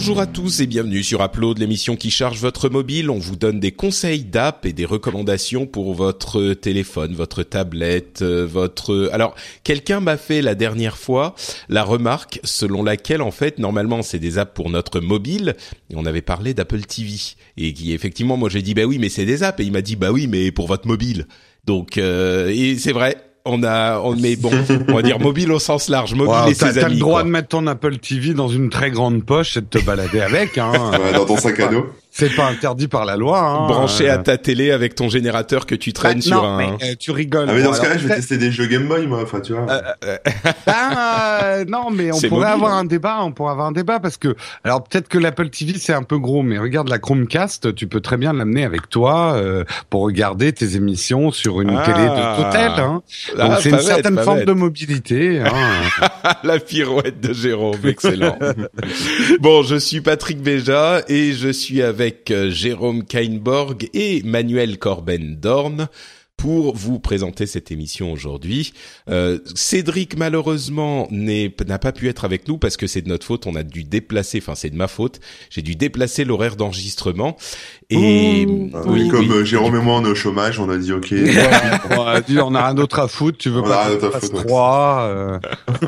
Bonjour à tous et bienvenue sur Upload, l'émission qui charge votre mobile. On vous donne des conseils d'app et des recommandations pour votre téléphone, votre tablette, euh, votre... Alors, quelqu'un m'a fait la dernière fois la remarque selon laquelle, en fait, normalement, c'est des apps pour notre mobile. Et on avait parlé d'Apple TV. Et qui, effectivement, moi j'ai dit, bah oui, mais c'est des apps. Et il m'a dit, bah oui, mais pour votre mobile. Donc, euh, et c'est vrai, on a, on met bon, on va dire mobile au sens large, mobile et ses T'as amis. le droit quoi. de mettre ton Apple TV dans une très grande poche et de te balader avec. Hein. Dans ton sac à dos. C'est pas interdit par la loi. Hein. branché Euh, à ta télé avec ton générateur que tu traînes bah, sur non, un. mais, euh, tu rigoles. Ah mais dans Bon, ce cas-là, je vais tester des jeux Game Boy, moi. Enfin, tu vois. Ah, euh, non, mais on pourrait mobile, avoir hein. un débat. On pourrait avoir un débat parce que, alors peut-être que l'Apple TV c'est un peu gros, mais regarde la Chromecast, tu peux très bien l'amener avec toi euh, pour regarder tes émissions sur une Ah. télé de hôtel. Hein. Ah, Donc c'est une bête, certaine forme bête. de mobilité. Hein. La pirouette de Jérôme, excellent. bon, je suis Patrick Béja et je suis avec euh, Jérôme Kainborg et Manuel Corben-Dorn pour vous présenter cette émission aujourd'hui. Euh, Cédric malheureusement n'a pas pu être avec nous parce que c'est de notre faute. On a dû déplacer, enfin c'est de ma faute. J'ai dû déplacer l'horaire d'enregistrement et Ouh. Ah, oui, comme oui. euh, Jérôme et moi, on est au chômage, on a dit OK. on a dit, on a un autre à foutre. Tu veux On pas un qu'on euh,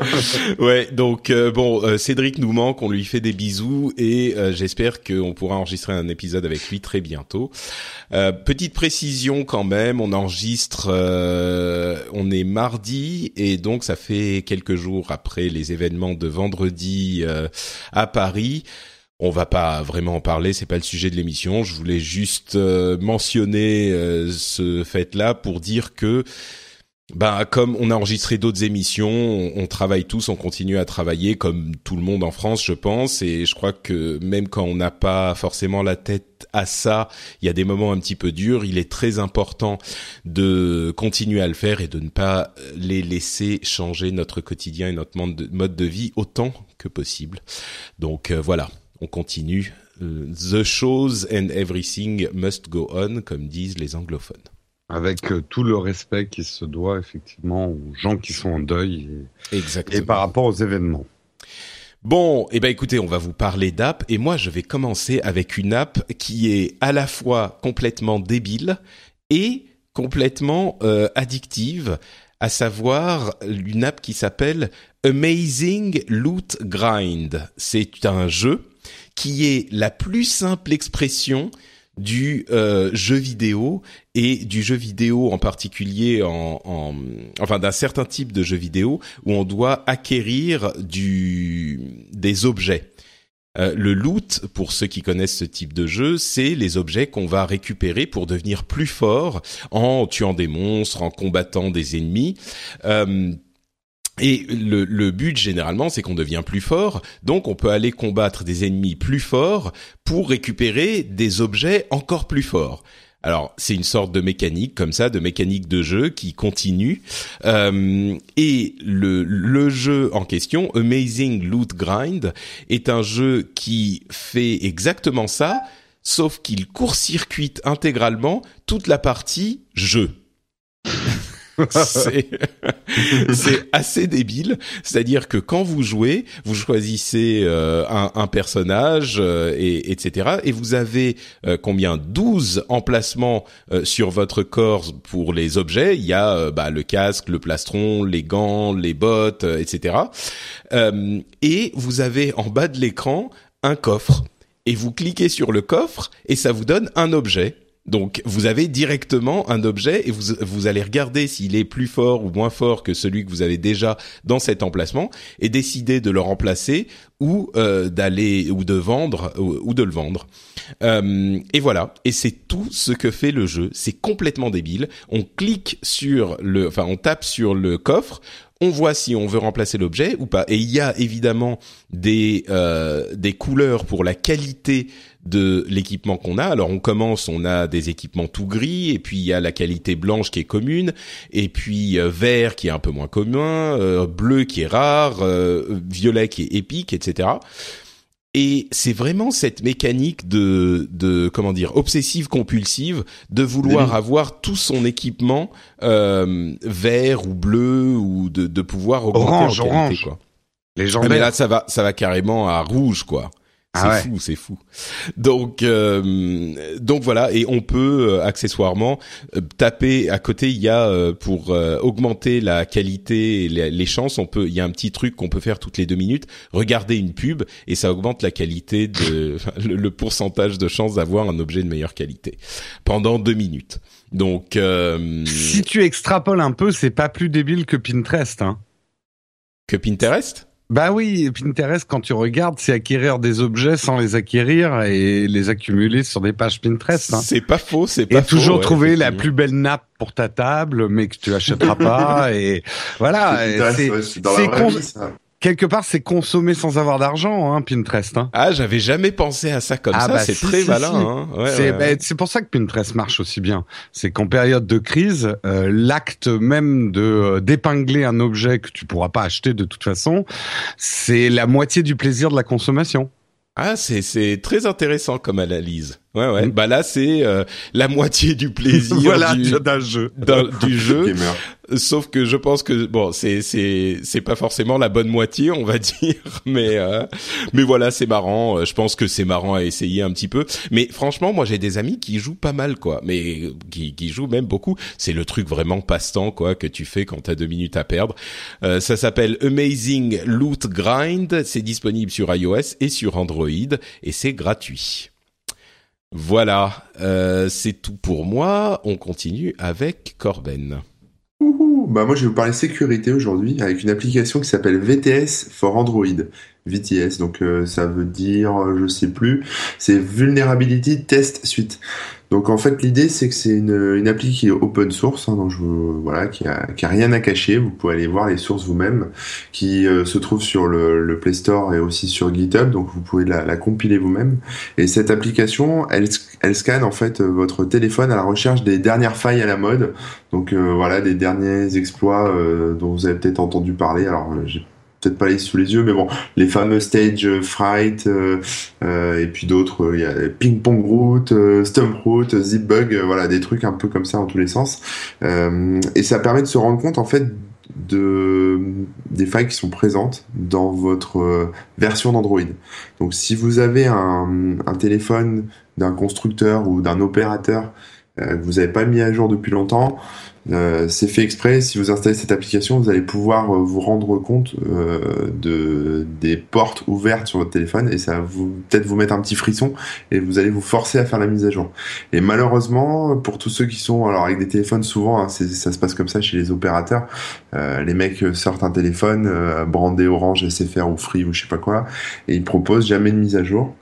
Ouais, donc euh, bon, euh, Cédric nous manque, on lui fait des bisous et euh, j'espère qu'on pourra enregistrer un épisode avec lui très bientôt. Euh, petite précision quand même, on enregistre, euh, on est mardi et donc ça fait quelques jours après les événements de vendredi euh, à Paris. On va pas vraiment en parler, c'est pas le sujet de l'émission. Je voulais juste euh, mentionner euh, ce fait-là pour dire que bah, comme on a enregistré d'autres émissions, on, travaille tous, on continue à travailler comme tout le monde en France, je pense. Et je crois que même quand on n'a pas forcément la tête à ça, il y a des moments un petit peu durs. Il est très important de continuer à le faire et de ne pas les laisser changer notre quotidien et notre mode de, mode de vie autant que possible. Donc euh, voilà, on continue. Euh, The shows and everything must go on, comme disent les anglophones. avec euh, tout le respect qui se doit effectivement aux gens qui sont en deuil et, Exactement. et par rapport aux événements. Bon, eh ben écoutez, on va vous parler d'app et moi je vais commencer avec une app qui est à la fois complètement débile et complètement euh, addictive, à savoir une app qui s'appelle Amazing Loot Grind. C'est un jeu qui est la plus simple expression du euh, jeu vidéo et du jeu vidéo en particulier en, en enfin d'un certain type de jeu vidéo où on doit acquérir du des objets. Euh, le loot, pour ceux qui connaissent ce type de jeu, c'est les objets qu'on va récupérer pour devenir plus fort en tuant des monstres, en combattant des ennemis. Euh, et le, le but généralement, c'est qu'on devient plus fort, donc on peut aller combattre des ennemis plus forts pour récupérer des objets encore plus forts. Alors c'est une sorte de mécanique comme ça, de mécanique de jeu qui continue. Euh, et le, le jeu en question, Amazing Loot Grind, est un jeu qui fait exactement ça, sauf qu'il court-circuite intégralement toute la partie jeu. c'est assez débile. C'est-à-dire que quand vous jouez, vous choisissez euh, un, un personnage euh, et etc. Et vous avez euh, combien? 12 emplacements euh, sur votre corps pour les objets. Il y a euh, bah, le casque, le plastron, les gants, les bottes, euh, etc. Euh, et vous avez en bas de l'écran un coffre. Et vous cliquez sur le coffre et ça vous donne un objet. Donc vous avez directement un objet et vous, vous allez regarder s'il est plus fort ou moins fort que celui que vous avez déjà dans cet emplacement et décider de le remplacer ou euh, d'aller ou de vendre ou, de le vendre. Euh, et voilà, et c'est tout ce que fait le jeu. C'est complètement débile. On clique sur le, enfin on tape sur le coffre, on voit si on veut remplacer l'objet ou pas. Et il y a évidemment des euh, des couleurs pour la qualité de l'équipement qu'on a. Alors on commence, on a des équipements tout gris, et puis il y a la qualité blanche qui est commune, et puis euh, vert qui est un peu moins commun, euh, bleu qui est rare, violet qui est épique, etc. Et c'est vraiment cette mécanique de, de comment dire obsessive compulsive de vouloir avoir tout son équipement euh, vert ou bleu ou de, de pouvoir augmenter Orange, en qualité orange. quoi. Les gens Ah, mais là ça va ça va carrément à rouge quoi. C'est Ah ouais. fou, c'est fou. Donc euh, donc voilà et on peut euh, accessoirement euh, taper à côté il y a euh, pour euh, augmenter la qualité et les, les chances on peut il y a un petit truc qu'on peut faire toutes les deux minutes regarder une pub et ça augmente la qualité de le, le pourcentage de chances d'avoir un objet de meilleure qualité pendant deux minutes. Donc euh, Si tu extrapoles un peu, c'est pas plus débile que Pinterest. Hein. que Pinterest? Bah oui, Pinterest, quand tu regardes, c'est acquérir des objets sans les acquérir et les accumuler sur des pages Pinterest. Hein. c'est pas faux, c'est pas Et toujours faux, ouais, trouver la plus belle nappe pour ta table, mais que tu achèteras pas. Et voilà, et c'est ouais, con-. Quelque part, c'est consommer sans avoir d'argent, hein, Pinterest. Hein. Ah, j'avais jamais pensé à ça comme Ah ça. bah c'est si, très si, malin. si. Hein. Ouais, c'est ouais, pour ça que Pinterest marche aussi bien. C'est qu'en période de crise, euh, l'acte même de euh, d'épingler un objet que tu pourras pas acheter de toute façon, c'est la moitié du plaisir de la consommation. Ah, c'est c'est très intéressant comme analyse. Ouais, ouais. Mm. Bah là, c'est euh, la moitié du plaisir voilà, du, d'un jeu. d'un- du jeu. Gamer. Sauf que je pense que bon, c'est c'est c'est pas forcément la bonne moitié, on va dire, mais euh, mais voilà, c'est marrant. Euh, Je pense que c'est marrant à essayer un petit peu. Mais franchement, moi j'ai des amis qui jouent pas mal, quoi. Mais qui qui jouent même beaucoup. C'est le truc vraiment passe-temps, quoi, que tu fais quand t'as deux minutes à perdre. Euh, ça s'appelle Amazing Loot Grind. C'est disponible sur iOS et sur Android et c'est gratuit. Voilà, euh, c'est tout pour moi. On continue avec Corben. Ouhou. Bah moi je vais vous parler sécurité aujourd'hui avec une application qui s'appelle VTS for Android. VTS, donc euh, ça veut dire, je sais plus, c'est Vulnerability Test Suite. Donc en fait l'idée c'est que c'est une, une appli qui est open source, hein, donc voilà, qui a, rien à cacher, vous pouvez aller voir les sources vous-même, qui euh, se trouve sur le, Play Store et aussi sur GitHub, donc vous pouvez la, compiler vous-même. Et cette application, elle, elle scanne en fait votre téléphone à la recherche des dernières failles à la mode, donc euh, voilà des derniers exploits euh, dont vous avez peut-être entendu parler. Alors peut-être pas les sous les yeux, mais bon, les fameux stage euh, fright euh, euh, et puis d'autres, il y a ping pong route, stump route, zip bug, voilà des trucs un peu comme ça en tous les sens. Et ça permet de se rendre compte en fait de des failles qui sont présentes dans votre version d'Android. Donc si vous avez un, un téléphone d'un constructeur ou d'un opérateur que vous n'avez pas mis à jour depuis longtemps, euh, c'est fait exprès. Si vous installez cette application, vous allez pouvoir euh, vous rendre compte euh, de des portes ouvertes sur votre téléphone et ça va vous peut-être vous mettre un petit frisson et vous allez vous forcer à faire la mise à jour. Et malheureusement, pour tous ceux qui sont alors avec des téléphones, souvent hein, ça se passe comme ça chez les opérateurs. Euh, les mecs sortent un téléphone euh, brandé Orange, SFR ou Free ou je sais pas quoi et ils proposent jamais de mise à jour.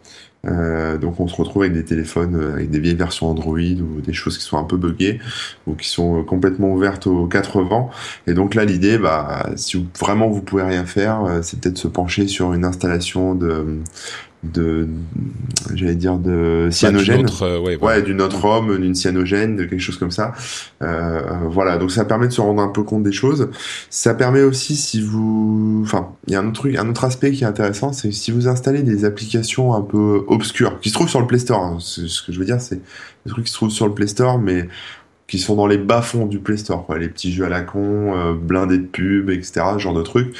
Euh, donc on se retrouve avec des téléphones euh, avec des vieilles versions Android ou des choses qui sont un peu buggées ou qui sont euh, complètement ouvertes aux quatre vents. Et donc là l'idée, bah, si vraiment vous pouvez rien faire, c'est peut-être se pencher sur une installation de, de, j'allais dire de cyanogène. Bah, d'une autre, euh, ouais, voilà. Ouais, d'une autre ROM, d'une cyanogène, de quelque chose comme ça. Euh, voilà, donc ça permet de se rendre un peu compte des choses. Ça permet aussi si vous, enfin, il y a un autre truc, un autre aspect qui est intéressant, c'est si vous installez des applications un peu obscures, qui se trouvent sur le Play Store. hein. Ce que je veux dire, c'est des trucs qui se trouvent sur le Play Store, mais qui sont dans les bas-fonds du Play Store, quoi. les petits jeux à la con, euh, blindés de pubs, etc., ce genre de trucs.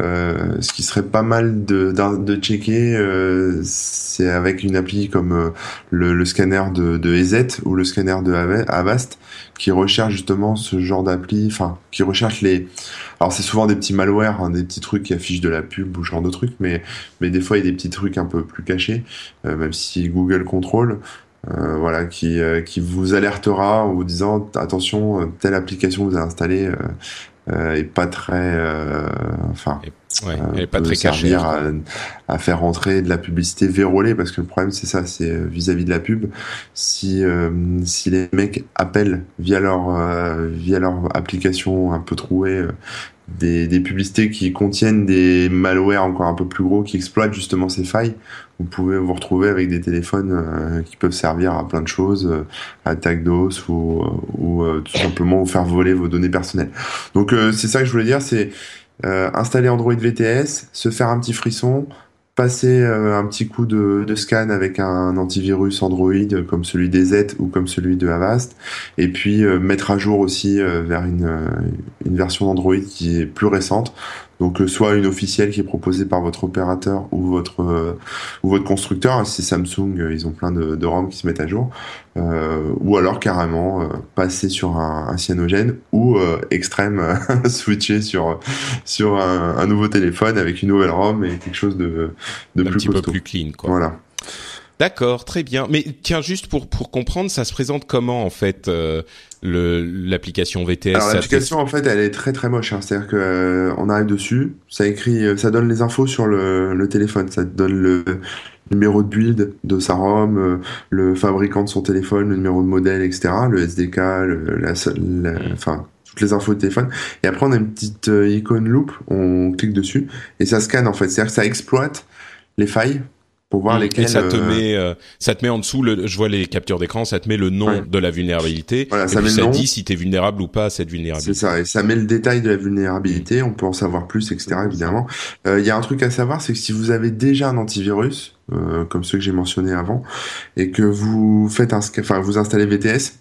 Euh, ce qui serait pas mal de, de checker, euh, c'est avec une appli comme euh, le, le scanner de, de EZ ou le scanner de Ava- Avast, qui recherche justement ce genre d'appli, enfin, qui recherche les... Alors c'est souvent des petits malwares, hein, des petits trucs qui affichent de la pub ou ce genre de trucs, mais, mais des fois il y a des petits trucs un peu plus cachés, euh, même si Google contrôle. Euh, voilà, qui, euh, qui vous alertera en vous disant attention, euh, telle application que vous avez installée euh, euh, est pas très, euh, enfin, Ouais, elle est pas très cachée. servir à, à faire rentrer de la publicité vérolée parce que le problème c'est ça, c'est vis-à-vis de la pub. Si euh, si les mecs appellent via leur euh, via leur application un peu trouée des, des, publicités qui contiennent des malwares encore un peu plus gros qui exploitent justement ces failles, vous pouvez vous retrouver avec des téléphones euh, qui peuvent servir à plein de choses, euh, attaque d'os ou, ou tout simplement vous faire voler vos données personnelles. Donc c'est ça que je voulais dire, c'est installer Android VTS, se faire un petit frisson, passer euh, un petit coup de, scan avec un antivirus Android comme celui des Z ou comme celui de Avast, et puis euh, mettre à jour aussi euh, vers une, une version d'Android qui est plus récente. Donc soit une officielle qui est proposée par votre opérateur ou votre ou votre constructeur, si Samsung, ils ont plein de, de ROM qui se mettent à jour, euh, ou alors carrément euh, passer sur un, un, cyanogène ou euh, extrême switcher sur sur un, un, nouveau téléphone avec une nouvelle ROM et quelque chose de de un plus petit peu plus clean quoi. Voilà. D'accord, très bien. Mais tiens, juste pour pour comprendre, ça se présente comment en fait euh, l'application VTS Alors l'application en fait, elle est très très moche. Hein. C'est-à-dire que euh, on arrive dessus, ça écrit, ça donne les infos sur le, le téléphone, ça donne le numéro de build de sa ROM, euh, le fabricant de son téléphone, le numéro de modèle, etc., le SDK, le, la, la, mm. enfin toutes les infos de téléphone. Et après on a une petite euh, icône loop, on clique dessus et ça scanne en fait. C'est-à-dire que ça exploite les failles pour voir mmh, lesquels. Et ça te euh, met, euh, ça te met en dessous. Le, je vois les captures d'écran, ça te met le nom ouais. de la vulnérabilité. Voilà, et ça puis met ça le nom. dit si t'es vulnérable ou pas à cette vulnérabilité. C'est ça, et ça met le détail de la vulnérabilité. On peut en savoir plus, etc. Évidemment. Euh, Il y a un truc à savoir, c'est que si vous avez déjà un antivirus, euh, comme ceux que j'ai mentionnés avant, et que vous faites un, enfin vous installez VTS,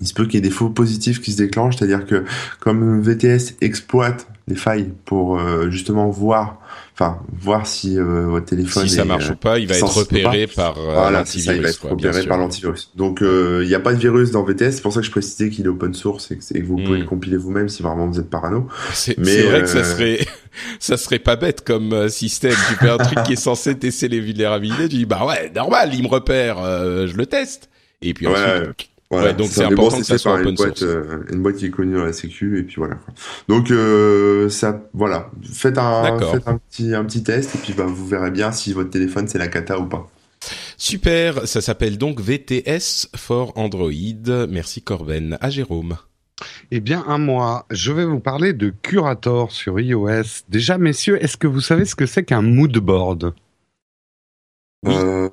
il se peut qu'il y ait des faux positifs qui se déclenchent, c'est-à-dire que comme VTS exploite les failles pour euh, justement voir, enfin voir si euh, votre téléphone si ça est, marche ou pas, il va être repéré par euh, voilà, l'antivirus. Il va être repéré par l'antivirus. Donc il n'y a pas de virus dans VTS, c'est pour ça que je précisais qu'il est open source et que, et que vous pouvez Mm. le compiler vous-même si vraiment vous êtes parano. C'est vrai que ça euh, serait, ça serait pas bête comme euh, système. Tu fais un truc qui est censé tester les vulnérabilités, tu dis bah ouais, normal, il me repère, euh, je le teste. Et puis Ouais, ensuite, Voilà, Ouais, donc c'est important que ça fait soit par open une boîte, source. euh, une boîte qui est connue dans la sécu et puis voilà. quoi. Donc euh, ça, voilà, faites un, D'accord. faites un petit, un petit test et puis bah vous verrez bien si votre téléphone c'est la cata ou pas. super. Ça s'appelle donc VTS for Android. Merci Corben. À Jérôme. Eh bien, un mois, je vais vous parler de Curator sur iOS. Déjà, messieurs, est-ce que vous savez ce que c'est qu'un mood board Oui. Euh,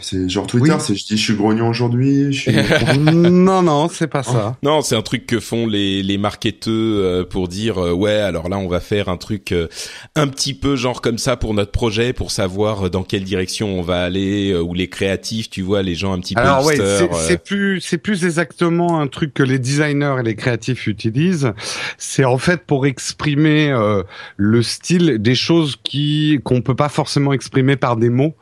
c'est genre Twitter, Oui. c'est je dis je suis grognon aujourd'hui, suis. Non, non, c'est pas ça. Non, c'est un truc que font les les marketeux euh, pour dire euh, ouais, alors là on va faire un truc euh, un petit peu genre comme ça pour notre projet pour savoir dans quelle direction on va aller euh, ou les créatifs, tu vois, les gens un petit peu Alors ouais, euh, c'est plus c'est plus exactement un truc que les designers et les créatifs utilisent. C'est en fait pour exprimer euh, le style des choses qui qu'on peut pas forcément exprimer par des mots.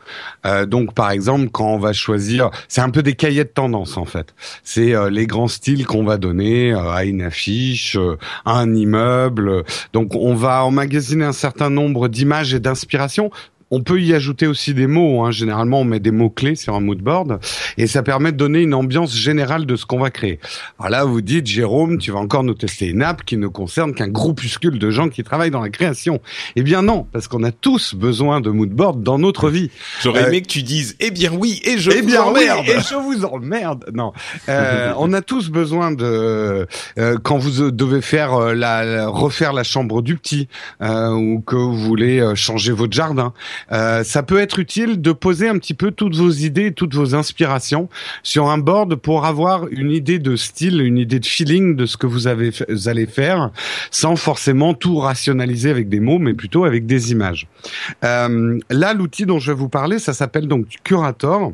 Euh, donc par exemple quand on va choisir, c'est un peu des cahiers de tendance en fait. C'est euh, les grands styles qu'on va donner euh, à une affiche, à un immeuble. Donc on va emmagasiner un certain nombre d'images et d'inspirations. On peut y ajouter aussi des mots. Hein. Généralement, on met des mots clés sur un mood board et ça permet de donner une ambiance générale de ce qu'on va créer. Alors là, vous dites, Jérôme, tu vas encore nous tester une app qui ne concerne qu'un groupuscule de gens qui travaillent dans la création. Eh bien non, parce qu'on a tous besoin de mood board dans notre vie. J'aurais euh, aimé que tu dises eh bien oui et je eh vous bien oui, emmerde. et je vous emmerde. Non, Euh, on a tous besoin de euh, quand vous devez faire euh, la, la- refaire la chambre du petit euh, ou que vous voulez changer votre jardin. Euh, ça peut être utile de poser un petit peu toutes vos idées, toutes vos inspirations sur un board pour avoir une idée de style, une idée de feeling de ce que vous avez vous allez faire, sans forcément tout rationaliser avec des mots, mais plutôt avec des images. Euh, là, l'outil dont je vais vous parler, ça s'appelle donc Curator.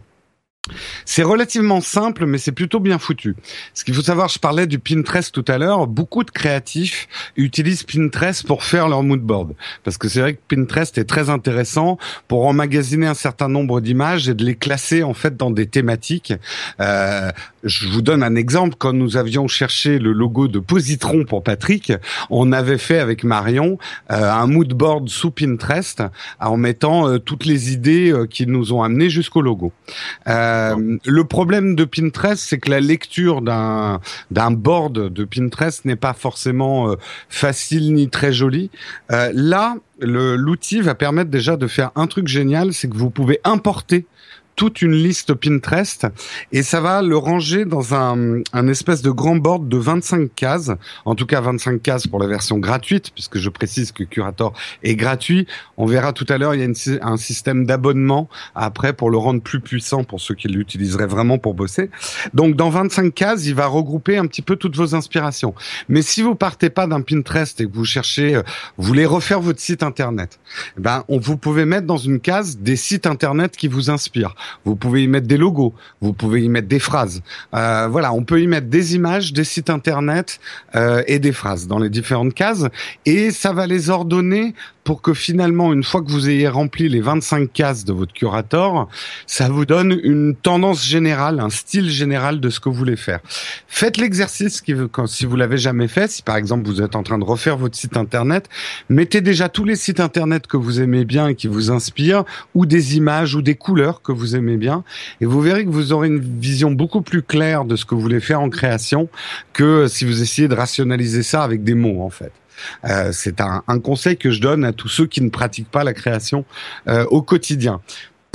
C'est relativement simple, mais c'est plutôt bien foutu. Ce qu'il faut savoir, je parlais du Pinterest tout à l'heure. Beaucoup de créatifs utilisent Pinterest pour faire leur mood board, parce que c'est vrai que Pinterest est très intéressant pour emmagasiner un certain nombre d'images et de les classer en fait dans des thématiques. Euh, je vous donne un exemple. Quand nous avions cherché le logo de Positron pour Patrick, on avait fait avec Marion euh, un mood board sous Pinterest en mettant euh, toutes les idées euh, qui nous ont amenés jusqu'au logo. Euh, le problème de Pinterest, c'est que la lecture d'un d'un board de Pinterest n'est pas forcément euh, facile ni très jolie. Euh, là, l'outil va permettre déjà de faire un truc génial, c'est que vous pouvez importer toute une liste Pinterest et ça va le ranger dans un, un espèce de grand board de 25 cases, en tout cas 25 cases pour la version gratuite, puisque je précise que Curator est gratuit. On verra tout à l'heure, il y a un système d'abonnement après pour le rendre plus puissant pour ceux qui l'utiliseraient vraiment pour bosser. Donc dans 25 cases, il va regrouper un petit peu toutes vos inspirations. Mais si vous partez pas d'un Pinterest et que vous cherchez, euh, vous voulez refaire votre site internet, eh ben on, vous pouvez mettre dans une case des sites internet qui vous inspirent. Vous pouvez y mettre des logos, vous pouvez y mettre des phrases. Euh, voilà, on peut y mettre des images, des sites internet euh, et des phrases dans les différentes cases et ça va les ordonner pour que finalement, une fois que vous ayez rempli les 25 cases de votre curator, ça vous donne une tendance générale, un style général de ce que vous voulez faire. Faites l'exercice si vous l'avez jamais fait, si par exemple vous êtes en train de refaire votre site internet, mettez déjà tous les sites internet que vous aimez bien et qui vous inspirent, ou des images ou des couleurs que vous aimez bien, et vous verrez que vous aurez une vision beaucoup plus claire de ce que vous voulez faire en création que si vous essayez de rationaliser ça avec des mots en fait. Euh, c'est un, conseil que je donne à tous ceux qui ne pratiquent pas la création euh, au quotidien.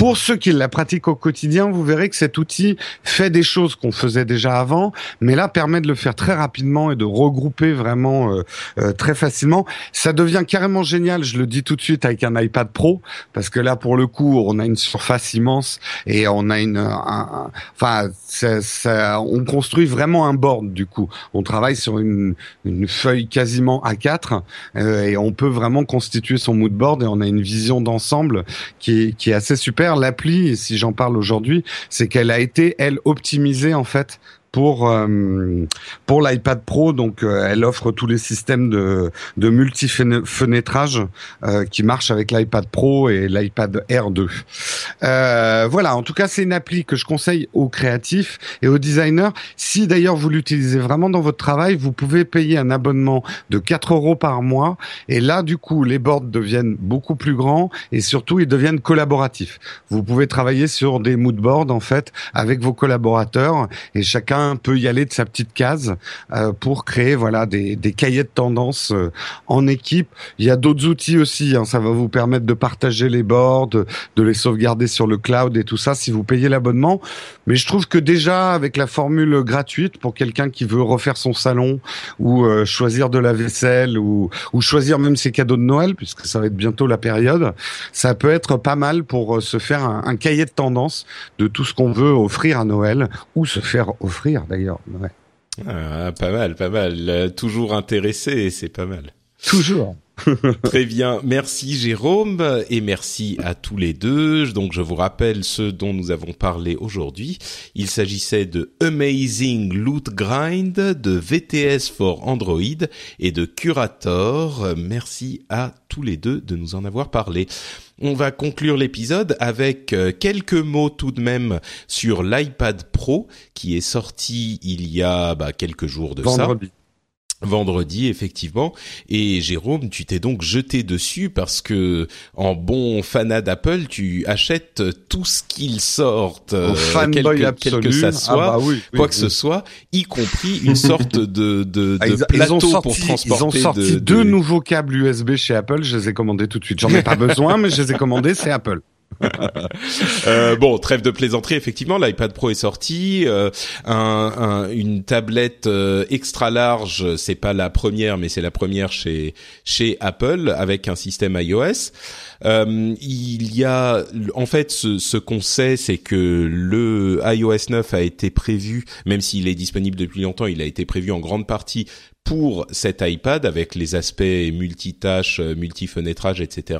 Pour ceux qui la pratiquent au quotidien, vous verrez que cet outil fait des choses qu'on faisait déjà avant, mais là permet de le faire très rapidement et de regrouper vraiment euh, euh, très facilement. Ça devient carrément génial, je le dis tout de suite avec un iPad Pro, parce que là pour le coup on a une surface immense et on a une, enfin ça, on construit vraiment un board du coup. On travaille sur une, une feuille quasiment A4 euh, et on peut vraiment constituer son mood board et on a une vision d'ensemble qui, qui est assez super l'appli, si j'en parle aujourd'hui, c'est qu'elle a été, elle, optimisée en fait pour euh, pour l'iPad Pro. Donc, euh, elle offre tous les systèmes de de multi fenêtrage euh, qui marchent avec l'iPad Pro et l'iPad Air 2. voilà. En tout cas, c'est une appli que je conseille aux créatifs et aux designers. Si d'ailleurs vous l'utilisez vraiment dans votre travail, vous pouvez payer un abonnement de 4 euros par mois. Et là, du coup, les boards deviennent beaucoup plus grands et surtout ils deviennent collaboratifs. Vous pouvez travailler sur des mood boards en fait avec vos collaborateurs et chacun peut y aller de sa petite case euh, pour créer voilà des, des cahiers de tendance euh, en équipe. Il y a d'autres outils aussi. Hein, ça va vous permettre de partager les boards, de, les sauvegarder sur le cloud et tout ça si vous payez l'abonnement. Mais je trouve que déjà avec la formule gratuite pour quelqu'un qui veut refaire son salon ou euh, choisir de la vaisselle ou, ou choisir même ses cadeaux de Noël puisque ça va être bientôt la période, ça peut être pas mal pour se faire un, un cahier de tendance de tout ce qu'on veut offrir à Noël ou se faire offrir d'ailleurs. Ah, pas mal, pas mal. Euh, toujours intéressé, c'est pas mal. Toujours. Très bien, merci Jérôme et merci à tous les deux. Donc je vous rappelle ce dont nous avons parlé aujourd'hui. Il s'agissait de Amazing Loot Grind, de VTS for Android et de Curator. Merci à tous les deux de nous en avoir parlé. On va conclure l'épisode avec euh, quelques mots tout de même sur l'iPad Pro qui est sorti il y a bah, quelques jours de Vendredi. ça vendredi effectivement. Et Jérôme tu t'es donc jeté dessus parce que en bon fanat d'Apple tu achètes tout ce qu'il sortent euh, quel, quel, que ça ah soit bah quoi que ce soit y compris une sorte de, de, ah, de plateau ils ont pour sorti, transporter ils ont sorti de, deux de... nouveaux câbles USB chez Apple. Je les ai commandés tout de suite. J'en ai pas besoin mais je les ai commandés c'est Apple euh, bon, trêve de plaisanterie. Effectivement, l'iPad Pro est sorti. Euh, un, un, une tablette euh, extra large, c'est pas la première, mais c'est la première chez chez Apple avec un système iOS. Euh, il y a, en fait, ce, ce qu'on sait, c'est que le iOS 9 a été prévu, même s'il est disponible depuis longtemps, il a été prévu en grande partie pour cet iPad avec les aspects multitâches, euh, multifenêtrage, etc.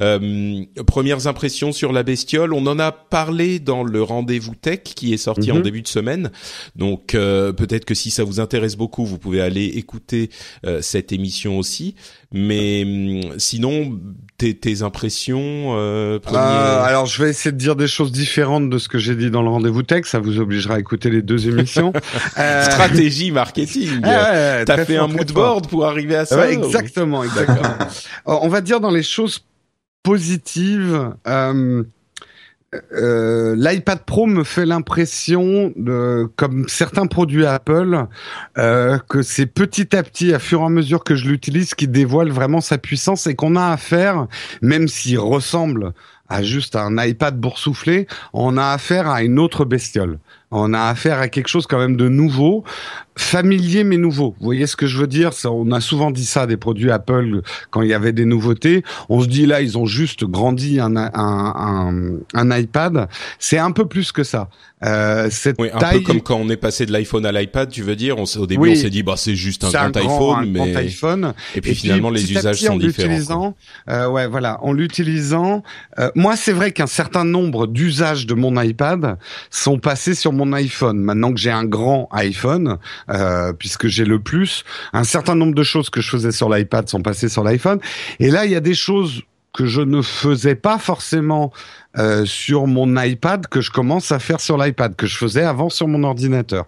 Euh, premières impressions sur la bestiole, on en a parlé dans le rendez-vous tech qui est sorti en Mhm. début de semaine. Donc euh, peut-être que si ça vous intéresse beaucoup, vous pouvez aller écouter euh, cette émission aussi. Mais hum, sinon, tes, tes impressions, euh. Euh, alors, je vais essayer de dire des choses différentes de ce que j'ai dit dans le rendez-vous tech. Ça vous obligera à écouter les deux émissions. Euh, stratégie marketing. ouais, T'as fait fort, un mood board pour arriver à ça Ouais, ou- exactement, exactement. Euh, On va dire dans les choses positives. Euh, L'iPad Pro me fait l'impression, comme certains produits Apple, euh, que c'est petit à petit, à fur et à mesure que je l'utilise, qui dévoile vraiment sa puissance et qu'on a affaire, même s'il ressemble à juste un iPad boursouflé, on a affaire à une autre bestiole. On a affaire à quelque chose quand même de nouveau, familier mais nouveau. Vous voyez ce que je veux dire? On a souvent dit ça des produits Apple quand il y avait des nouveautés. On se dit là, ils ont juste grandi un, un, un, un iPad. C'est un peu plus que ça. Euh, cette oui, un peu comme quand on est passé de l'iPhone à l'iPad, tu veux dire? On, Au début, on s'est dit bah c'est juste un grand, iPhone, mais iPhone. Et puis, finalement, les usages sont différents. Euh, ouais, voilà, en l'utilisant, euh, moi c'est vrai qu'un certain nombre d'usages de mon iPad sont passés sur mon iPhone. Maintenant que j'ai un grand iPhone, euh, puisque j'ai le plus, un certain nombre de choses que je faisais sur l'iPad sont passées sur l'iPhone. Et là, il y a des choses que je ne faisais pas forcément euh, sur mon iPad que je commence à faire sur l'iPad, que je faisais avant sur mon ordinateur.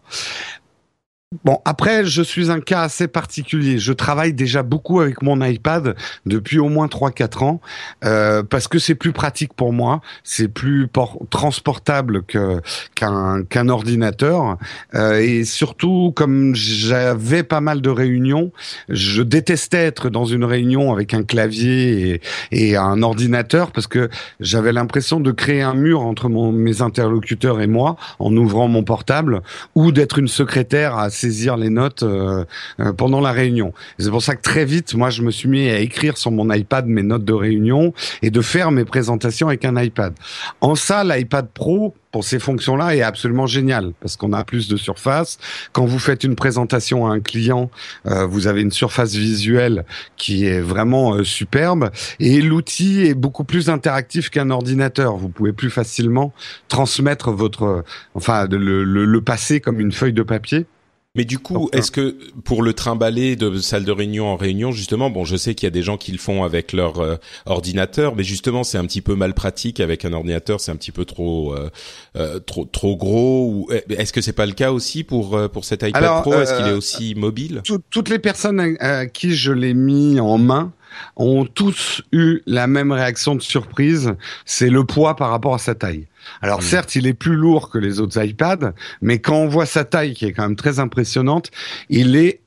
Bon, après, je suis un cas assez particulier. Je travaille déjà beaucoup avec mon iPad depuis au moins 3-4 ans euh, parce que c'est plus pratique pour moi, c'est plus transportable que qu'un qu'un ordinateur euh, et surtout comme j'avais pas mal de réunions, je détestais être dans une réunion avec un clavier et, et un ordinateur parce que j'avais l'impression de créer un mur entre mon, mes interlocuteurs et moi en ouvrant mon portable ou d'être une secrétaire à saisir les notes euh, euh, pendant la réunion. C'est pour ça que très vite, moi, je me suis mis à écrire sur mon iPad mes notes de réunion et de faire mes présentations avec un iPad. En ça, l'iPad Pro, pour ces fonctions-là est absolument génial parce qu'on a plus de surface. Quand vous faites une présentation à un client, euh, vous avez une surface visuelle qui est vraiment superbe et l'outil est beaucoup plus interactif qu'un ordinateur. Vous pouvez plus facilement transmettre votre, enfin, le, le, le passer comme une feuille de papier. Mais du coup, est-ce que pour le trimballer de salle de réunion en réunion, justement, bon, je sais qu'il y a des gens qui le font avec leur euh, ordinateur, mais justement, c'est un petit peu mal pratique avec un ordinateur, c'est un petit peu trop, euh, euh trop, trop gros. Ou est-ce que c'est pas le cas aussi pour pour cet iPad Pro? Est-ce qu'il est aussi mobile? Toutes les personnes à qui je l'ai mis en main ont tous eu la même réaction de surprise, c'est le poids par rapport à sa taille. Alors hmm. certes, il est plus lourd que les autres iPads, mais quand on voit sa taille qui est quand même très impressionnante, il est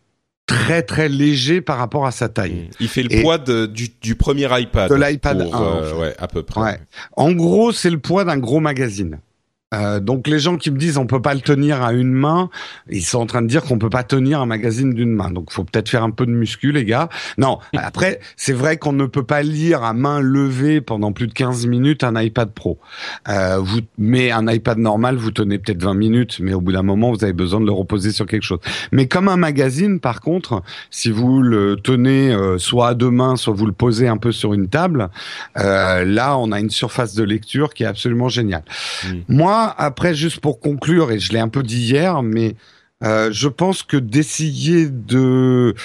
très très léger par rapport à sa taille. Hmm. Il fait le poids du, premier iPad. De l'iPad 1. Euh, ouais, à peu près. En gros, c'est le poids d'un gros magazine. Euh, donc les gens qui me disent on peut pas le tenir à une main, ils sont en train de dire qu'on peut pas tenir un magazine d'une main. Donc faut peut-être faire un peu de muscu les gars. Non, après c'est vrai qu'on ne peut pas lire à main levée pendant plus de 15 minutes un iPad Pro. Euh, vous mais un iPad normal, vous tenez peut-être 20 minutes, mais au bout d'un moment vous avez besoin de le reposer sur quelque chose. Mais comme un magazine par contre, si vous le tenez euh, soit à deux mains, soit vous le posez un peu sur une table, euh, là on a une surface de lecture qui est absolument géniale. Mmh. Moi après, juste pour conclure, et je l'ai un peu dit hier, mais euh, je pense que d'essayer de,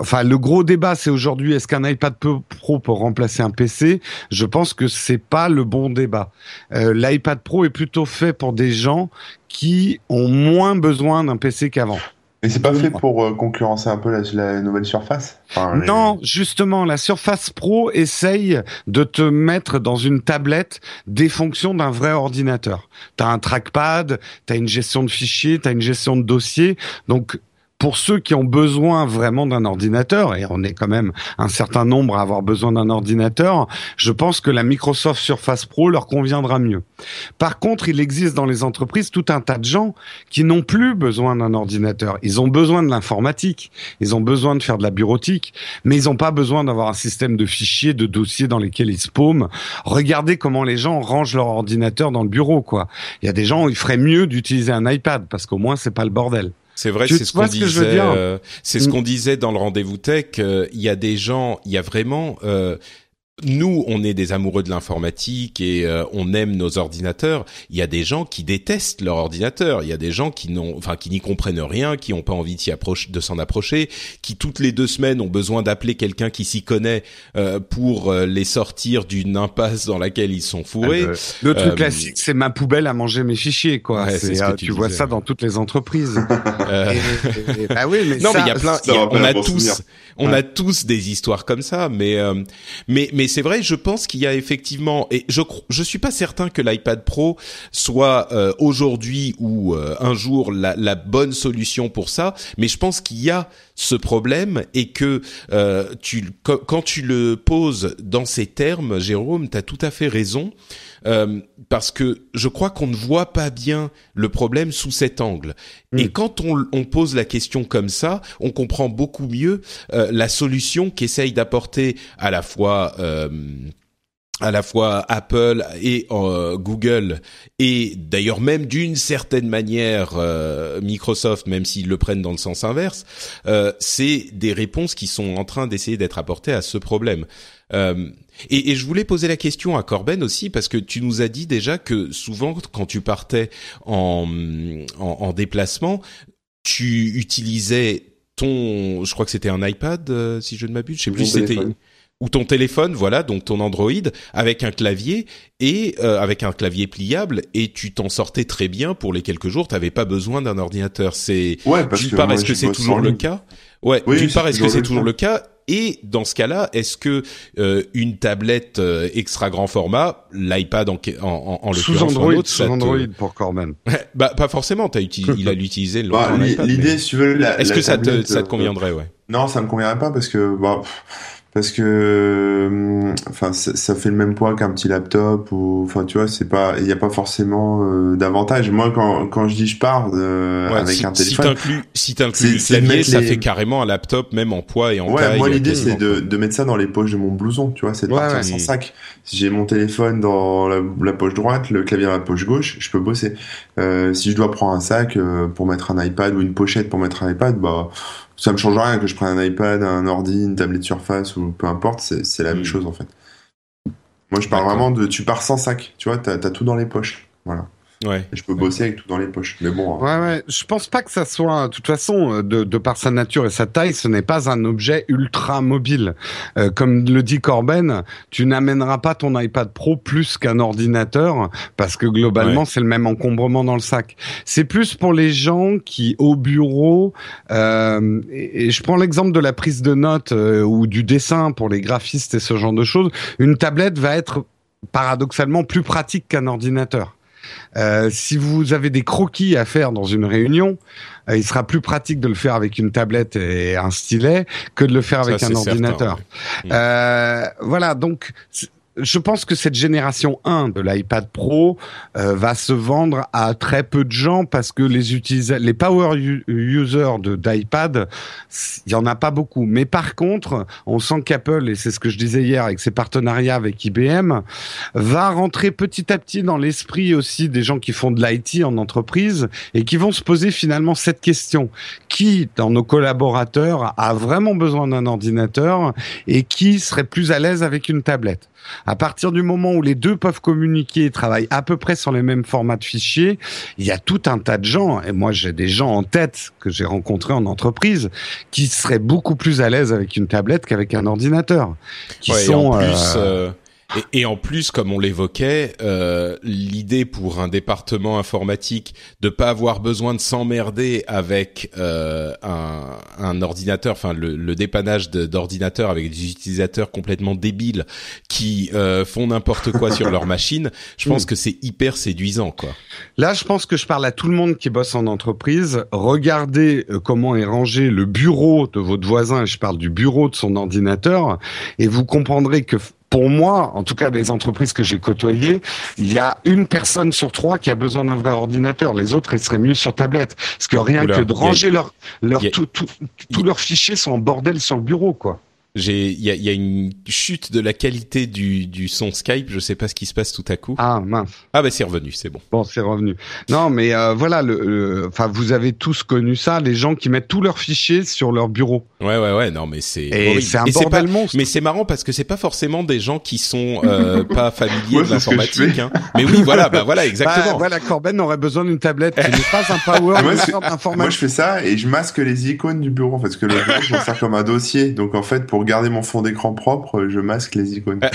enfin, le gros débat, c'est aujourd'hui, est-ce qu'un iPad Pro peut remplacer un PC Je pense que c'est pas le bon débat. Euh, L'iPad Pro est plutôt fait pour des gens qui ont moins besoin d'un PC qu'avant. Mais c'est pas fait pour euh, concurrencer un peu la, nouvelle Surface? Non, justement, la Surface Pro essaye de te mettre dans une tablette des fonctions d'un vrai ordinateur. T'as un trackpad, t'as une gestion de fichiers, t'as une gestion de dossiers. Donc pour ceux qui ont besoin vraiment d'un ordinateur, et on est quand même un certain nombre à avoir besoin d'un ordinateur, je pense que la Microsoft Surface Pro leur conviendra mieux. Par contre, il existe dans les entreprises tout un tas de gens qui n'ont plus besoin d'un ordinateur. Ils ont besoin de l'informatique, ils ont besoin de faire de la bureautique, mais ils n'ont pas besoin d'avoir un système de fichiers, de dossiers dans lesquels ils se paument. Regardez comment les gens rangent leur ordinateur dans le bureau, quoi. Il y a des gens, ils feraient mieux d'utiliser un iPad parce qu'au moins c'est pas le bordel. C'est vrai, c'est ce qu'on disait. Euh, c'est ce mm. qu'on disait dans le rendez-vous tech. Euh, il y a des gens, il y a vraiment euh, nous, on est des amoureux de l'informatique et euh, on aime nos ordinateurs. Il y a des gens qui détestent leur ordinateur. Il y a des gens qui n'ont, enfin, qui n'y comprennent rien, qui n'ont pas envie d'y de s'en approcher, qui toutes les deux semaines ont besoin d'appeler quelqu'un qui s'y connaît euh, pour euh, les sortir d'une impasse dans laquelle ils sont fourrés. Ah, le truc classique, c'est ma poubelle à manger mes fichiers, quoi. tu, vois ça dans toutes les entreprises. bah oui, mais non, mais il y a plein. on a tous, on a tous des histoires comme ça, mais mais mais et c'est vrai, je pense qu'il y a effectivement, et je je suis pas certain que l'iPad Pro soit euh, aujourd'hui ou euh, un jour la, la, bonne solution pour ça, mais je pense qu'il y a ce problème et que euh, tu quand tu le poses dans ces termes, Jérôme, tu as tout à fait raison. Euh, parce que je crois qu'on ne voit pas bien le problème sous cet angle. Et mm. quand on, on, pose la question comme ça, on comprend beaucoup mieux euh, la solution qu'essaye d'apporter à la fois euh, à la fois Apple et euh, Google et d'ailleurs même d'une certaine manière euh, Microsoft, même s'ils le prennent dans le sens inverse, euh, c'est des réponses qui sont en train d'essayer d'être apportées à ce problème. Et, et, je voulais poser la question à Corben aussi parce que tu nous as dit déjà que souvent quand tu partais en, en, en déplacement, tu utilisais ton, je crois que c'était un iPad si je ne m'abuse, je sais plus c'était ou ton téléphone, voilà, donc ton Android avec un clavier et euh, avec un clavier pliable et tu t'en sortais très bien pour les quelques jours. T'avais pas besoin d'un ordinateur. C'est ouais, parce d'une part, est-ce que c'est toujours le cas? Ouais. Oui, d'une part, est-ce que c'est toujours le cas? Et dans ce cas-là, est-ce que euh, une tablette euh, extra grand format, l'iPad en, en, en sous Android, sous Android pour Corben Bah pas forcément. As utilisé, il a l'utilisé. Bah, L'idée, si tu veux, est-ce que ça te, ça te conviendrait, ouais? Non, ça me conviendrait pas parce que bah, parce que euh, enfin ça, fait le même poids qu'un petit laptop ou enfin tu vois c'est pas il n'y a pas forcément euh, d'avantage. Moi quand, quand je dis je pars euh, avec un téléphone si t'inclus si le clavier ça fait carrément un laptop même en poids et en ouais, taille moi l'idée c'est de, de mettre ça dans les poches de mon blouson tu vois c'est de partir sans sac si j'ai mon téléphone dans la, poche droite le clavier dans la poche gauche je peux bosser. Si je dois prendre un sac pour mettre un iPad ou une pochette pour mettre un iPad bah ça me change rien que je prenne un iPad, un ordi, une tablette Surface ou peu importe, c'est la même hmm. chose en fait. Moi, je parle vraiment de, tu pars sans sac, tu vois, t'as as tout dans les poches, voilà. Ouais. je peux bosser avec tout dans les poches. Mais bon. Hein. Ouais, ouais. Je pense pas que ça soit, de toute façon, euh, de, de par sa nature et sa taille, ce n'est pas un objet ultra mobile. Euh, comme le dit Corben, tu n'amèneras pas ton iPad Pro plus qu'un ordinateur parce que globalement, c'est le même encombrement dans le sac. C'est plus pour les gens qui, au bureau, euh, et, je prends l'exemple de la prise de notes euh, ou du dessin pour les graphistes et ce genre de choses, une tablette va être paradoxalement plus pratique qu'un ordinateur. Euh, si vous avez des croquis à faire dans une réunion, euh, il sera plus pratique de le faire avec une tablette et un stylet que de le faire avec un ordinateur. Euh, voilà, donc je pense que cette génération 1 de l'iPad Pro euh, va se vendre à très peu de gens parce que les utilisateurs, les power users de d'iPad, il y en a pas beaucoup. Mais par contre, on sent qu'Apple et c'est ce que je disais hier avec ses partenariats avec IBM, va rentrer petit à petit dans l'esprit aussi des gens qui font de l'IT en entreprise et qui vont se poser finalement cette question qui dans nos collaborateurs a vraiment besoin d'un ordinateur et qui serait plus à l'aise avec une tablette? À partir du moment où les deux peuvent communiquer et travaillent à peu près sur les mêmes formats de fichiers, il y a tout un tas de gens, et moi j'ai des gens en tête que j'ai rencontrés en entreprise, qui seraient beaucoup plus à l'aise avec une tablette qu'avec un ordinateur. Qui sont, en plus, euh, euh, et, et, en plus, comme on l'évoquait, euh, l'idée pour un département informatique de pas avoir besoin de s'emmerder avec euh, un, un, ordinateur, enfin le, le dépannage d'ordinateurs avec des utilisateurs complètement débiles qui euh, font n'importe quoi sur leur machine, je pense que c'est hyper séduisant, quoi. Là, je pense que je parle à tout le monde qui bosse en entreprise. Regardez euh, comment est rangé le bureau de votre voisin, je parle du bureau de son ordinateur, et vous comprendrez que pour moi, en tout cas des entreprises que j'ai côtoyées, il y a une personne sur trois qui a besoin d'un vrai ordinateur. Les autres, ils seraient mieux sur tablette. Parce que rien que de ranger leur, leur, tout, tout, tous leurs fichiers sont en bordel sur le bureau, quoi j'ai il y a, y a, une chute de la qualité du, du son Skype. Je sais pas ce qui se passe tout à coup. Ah mince. Ah bah c'est revenu, c'est bon. Bon, c'est revenu. Non, mais euh, voilà, le, enfin vous avez tous connu ça, les gens qui mettent tous leurs fichiers sur leur bureau. Ouais ouais ouais. Non mais c'est. Et c'est un bordel monstre. Mais c'est marrant parce que c'est pas forcément des gens qui sont euh, pas familiers de l'informatique. Hein. Mais oui, voilà, bah voilà, exactement. Bah, voilà, Corben aurait besoin d'une tablette qui n'est pas un power moi, moi, je fais ça et je masque les icônes du bureau parce que le bureau, je m'en sers comme un dossier. Donc en fait, pour garder mon fond d'écran propre, je masque les icônes. ah,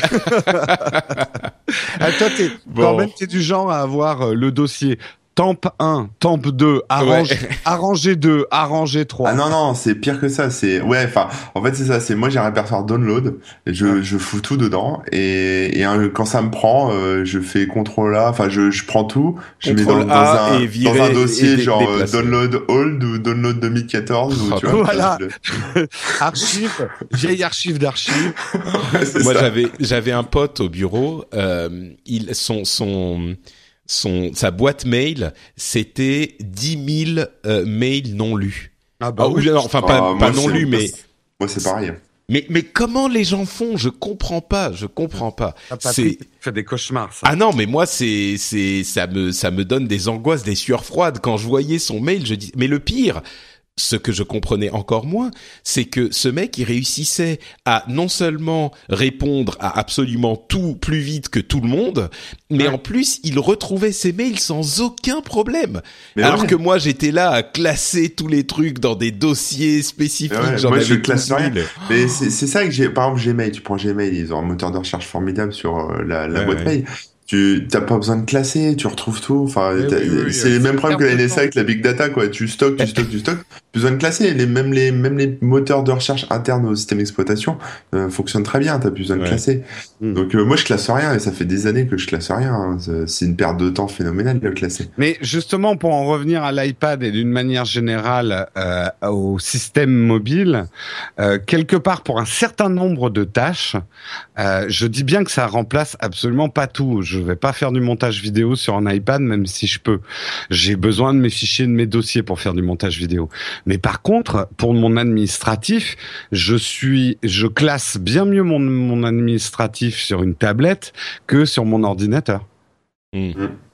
toi, t'es, bon. du genre à avoir euh, le dossier Temp 1, Temp 2, arrange, arranger 2, arranger 3. Ah non, non, c'est pire que ça. C'est ouais, enfin, en fait, c'est ça. C'est moi, j'ai un répertoire download. Je, je fous tout dedans. Et, et hein, quand ça me prend, euh, je fais contrôle A. Enfin, je, je prends tout. Je mets dans, dans, un, dans un dossier genre euh, download old ou download 2014. Ou, tu vois, voilà. archive, vieille archive d'archives. moi, j'avais, j'avais un pote au bureau. Euh, il, son, son, son sa boîte mail, c'était 10 000 euh, mails non lus. Ah bah oui. enfin pas, Ah, pas non lus, mais Moi, c'est pareil. mais mais comment les gens font? Je comprends pas. Je comprends pas. Ah, C'est fait des cauchemars, ça. ah non, mais moi c'est c'est ça me ça me donne des angoisses, des sueurs froides quand je voyais son mail. Je dis mais le pire, ce que je comprenais encore moins, c'est que ce mec il réussissait à non seulement répondre à absolument tout plus vite que tout le monde, mais Ouais. en plus il retrouvait ses mails sans aucun problème. Mais Alors ouais. que moi j'étais là à classer tous les trucs dans des dossiers spécifiques. Ouais, J'en moi, avais je classe 12 000. rien. Mais c'est c'est ça que j'ai. Par exemple, Gmail. Tu prends Gmail, ils ont un moteur de recherche formidable sur euh, la, la boîte mail. Tu t'as pas besoin de classer, tu retrouves tout. Enfin, t'as- oui, oui, oui, c'est les mêmes problèmes que la NSA avec la big data, quoi. Tu stockes, tu stockes, tu stockes. Plus besoin de classer. Les même les même les moteurs de recherche internes au système d'exploitation euh, fonctionnent très bien. T'as plus besoin de Ouais. classer. Mm. Donc euh, moi, je classe rien et ça fait des années que je classe rien. hein. C'est- C'est une perte de temps phénoménale de classer. Mais justement, pour en revenir à l'iPad et d'une manière générale euh, au système mobile, euh, quelque part pour un certain nombre de tâches, euh, je dis bien que ça remplace absolument pas tout. Je vais pas faire du montage vidéo sur un iPad, même si je peux. J'ai besoin de mes fichiers, de mes dossiers pour faire du montage vidéo. Mais par contre, pour mon administratif, je suis, je classe bien mieux mon, mon administratif sur une tablette que sur mon ordinateur. Mm.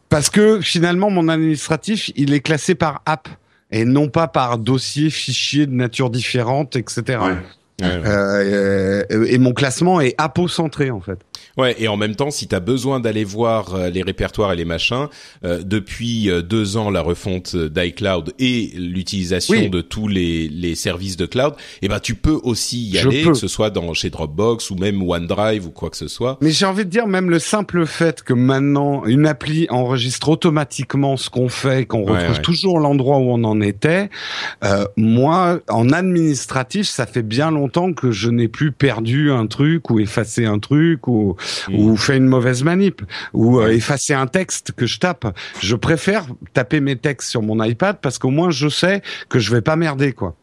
Parce que finalement, mon administratif, il est classé par app et non pas par dossier, fichier de nature différente, etc. Ouais. Ouais, ouais. Euh, euh, et mon classement est apo-centré en fait. Ouais, et en même temps, si tu as besoin d'aller voir euh, les répertoires et les machins, euh, depuis euh, deux ans, la refonte d'iCloud et l'utilisation Oui. de tous les, les services de cloud, eh ben tu peux aussi y Je aller, peux. que ce soit dans chez Dropbox ou même OneDrive ou quoi que ce soit. Mais j'ai envie de dire même le simple fait que maintenant une appli enregistre automatiquement ce qu'on fait, qu'on Ouais, retrouve ouais. toujours l'endroit où on en était. euh, moi, en administratif, ça fait bien longtemps que je n'ai plus perdu un truc ou effacé un truc ou Mm. ou fait une mauvaise manip ou euh, effacer un texte que je tape. Je préfère taper mes textes sur mon iPad parce qu'au moins je sais que je vais pas merder quoi.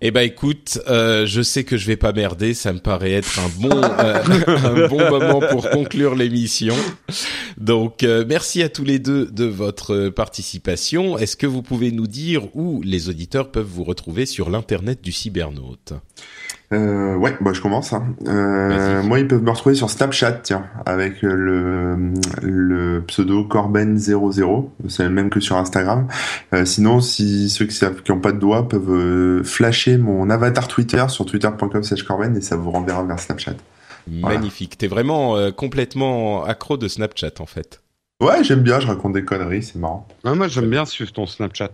Eh ben écoute, euh, je sais que je vais pas merder, ça me paraît être un bon euh, un bon moment pour conclure l'émission. Donc euh, merci à tous les deux de votre participation. Est-ce que vous pouvez nous dire où les auditeurs peuvent vous retrouver sur l'internet du cybernaute? Euh, ouais, bah je commence. Hein. Euh, moi, ils peuvent me retrouver sur Snapchat, tiens, avec euh, le, le pseudo Corben00. C'est le même que sur Instagram. Euh, sinon, si ceux qui savent qui ont pas de doigts peuvent euh, flasher mon avatar Twitter sur twitter.com/corben et ça vous renverra vers Snapchat. Voilà. Magnifique. T'es vraiment euh, complètement accro de Snapchat en fait. Ouais, j'aime bien. Je raconte des conneries, c'est marrant. Ah, moi j'aime bien suivre ton Snapchat.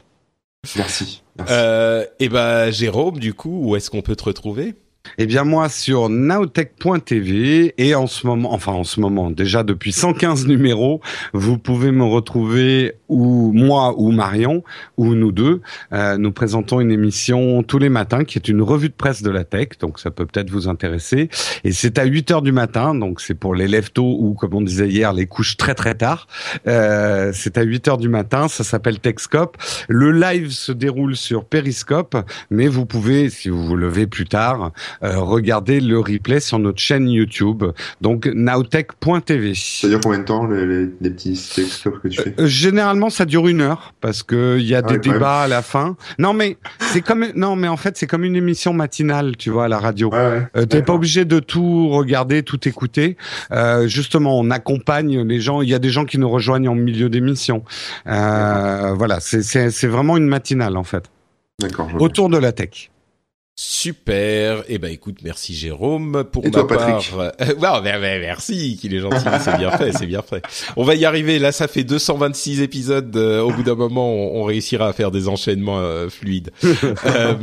Merci. Merci. Euh, et ben Jérôme, du coup, où est-ce qu'on peut te retrouver? Eh bien moi sur nowtech.tv et en ce moment, enfin en ce moment, déjà depuis 115 numéros, vous pouvez me retrouver ou moi ou Marion ou nous deux. Euh, nous présentons une émission tous les matins qui est une revue de presse de la tech, donc ça peut peut-être vous intéresser. Et c'est à 8 heures du matin, donc c'est pour les lève tôt ou comme on disait hier, les couches très très tard. Euh, c'est à 8 heures du matin, ça s'appelle Techscope. Le live se déroule sur Periscope, mais vous pouvez, si vous vous levez plus tard, euh, regarder le replay sur notre chaîne YouTube, donc nowtech.tv. Ça dure combien de temps les, les, les petits textos que tu fais? Euh, Généralement, ça dure une heure parce que il y a Ah des débats à la fin. Non, mais c'est comme non, mais en fait, c'est comme une émission matinale, tu vois, à la radio. Ouais, ouais. Euh, T'es pas obligé de tout regarder, tout écouter. Euh, justement, on accompagne les gens. Il y a des gens qui nous rejoignent en milieu d'émission. Euh, voilà, c'est vraiment une matinale en fait, D'accord. autour de la tech. Super. Eh ben écoute, merci Jérôme pour Et ma toi, Patrick part. Ouais, ouais, merci, qu'il est gentil, c'est bien fait, c'est bien fait. On va y arriver. Là, ça fait 226 épisodes. euh, au bout d'un moment, on, on réussira à faire des enchaînements euh, fluides. Euh,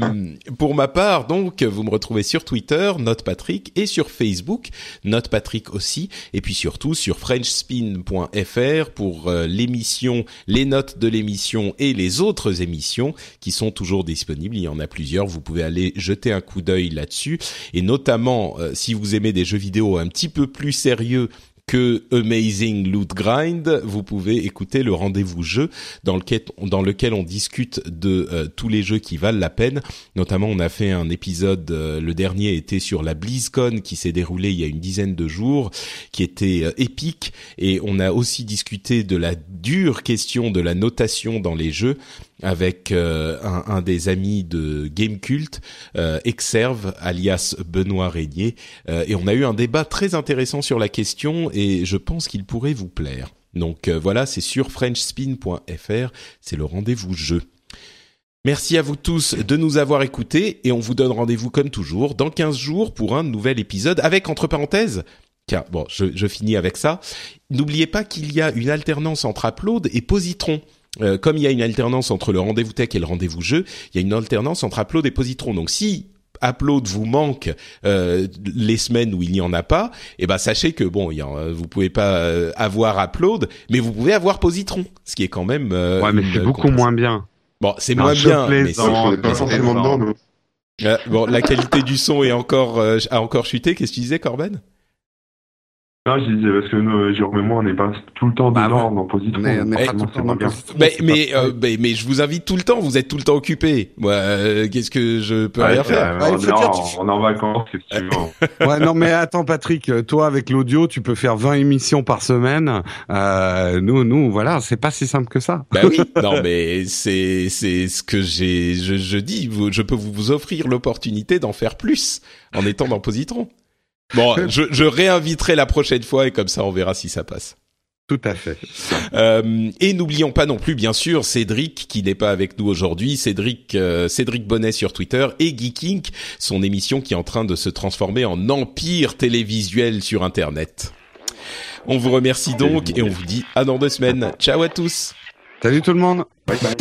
pour ma part, donc, vous me retrouvez sur Twitter, Note Patrick, et sur Facebook, Note Patrick aussi, et puis surtout sur FrenchSpin.fr pour euh, l'émission, les notes de l'émission et les autres émissions qui sont toujours disponibles. Il y en a plusieurs. Vous pouvez aller jeter un coup d'œil là-dessus. Et notamment, euh, si vous aimez des jeux vidéo un petit peu plus sérieux que Amazing Loot Grind, vous pouvez écouter le rendez-vous jeu dans lequel, on discute de euh, tous les jeux qui valent la peine. Notamment, on a fait un épisode, euh, le dernier était sur la BlizzCon qui s'est déroulée il y a une dizaine de jours, qui était épique. Et on a aussi discuté de la dure question de la notation dans les jeux avec euh, un, des amis de Gamecult, euh, Exerve, alias Benoît Régnier, euh, et on a eu un débat très intéressant sur la question, et je pense qu'il pourrait vous plaire. Donc voilà, c'est sur frenchspin.fr, c'est le rendez-vous jeu. Merci à vous tous de nous avoir écoutés, et on vous donne rendez-vous comme toujours dans 15 jours pour un nouvel épisode, avec entre parenthèses, Tiens, bon, je, je finis avec ça. N'oubliez pas qu'il y a une alternance entre Upload et Positron. Euh, comme il y a une alternance entre le rendez-vous tech et le rendez-vous jeu, il y a une alternance entre Upload et Positron. Donc si Upload vous manque euh, les semaines où il n'y en a pas, eh ben sachez que bon, il y en, vous pouvez pas euh, avoir Upload, mais vous pouvez avoir Positron, ce qui est quand même. euh, Ouais, mais c'est beaucoup moins bien. Bon, c'est moins bien, mais c'est- pas forcément dedans. Euh, bon, la qualité du son est encore euh, a encore chuté. Qu'est-ce que tu disais, Corben? Non, je disais parce que nous, Jérôme et moi, on n'est pas tout le temps Bah, dedans. On est- on est pas tout le temps bien. Positron, mais, mais, euh, mais, mais je vous invite tout le temps. Vous êtes tout le temps occupé. Moi, euh, qu'est-ce que je peux Ouais, rien faire Ouais, il on, est dire, en, tu- on est en vacances, effectivement. Ouais, non, mais attends, Patrick, toi, avec l'audio, tu peux faire 20 émissions par semaine. Euh, nous, nous, voilà, c'est pas si simple que ça. Bah oui. Non, mais c'est c'est ce que j'ai. Je, je dis. Je peux vous offrir l'opportunité d'en faire plus en étant dans Positron. Bon, je, je réinviterai la prochaine fois et comme ça on verra si ça passe. Tout à fait. Euh, et n'oublions pas non plus, bien sûr, Cédric qui n'est pas avec nous aujourd'hui. Cédric, euh, Cédric Bonnet sur Twitter et Geeking, son émission qui est en train de se transformer en empire télévisuel sur Internet. On vous remercie donc et on vous dit à dans deux semaines. Ciao à tous. Salut tout le monde. Bye bye.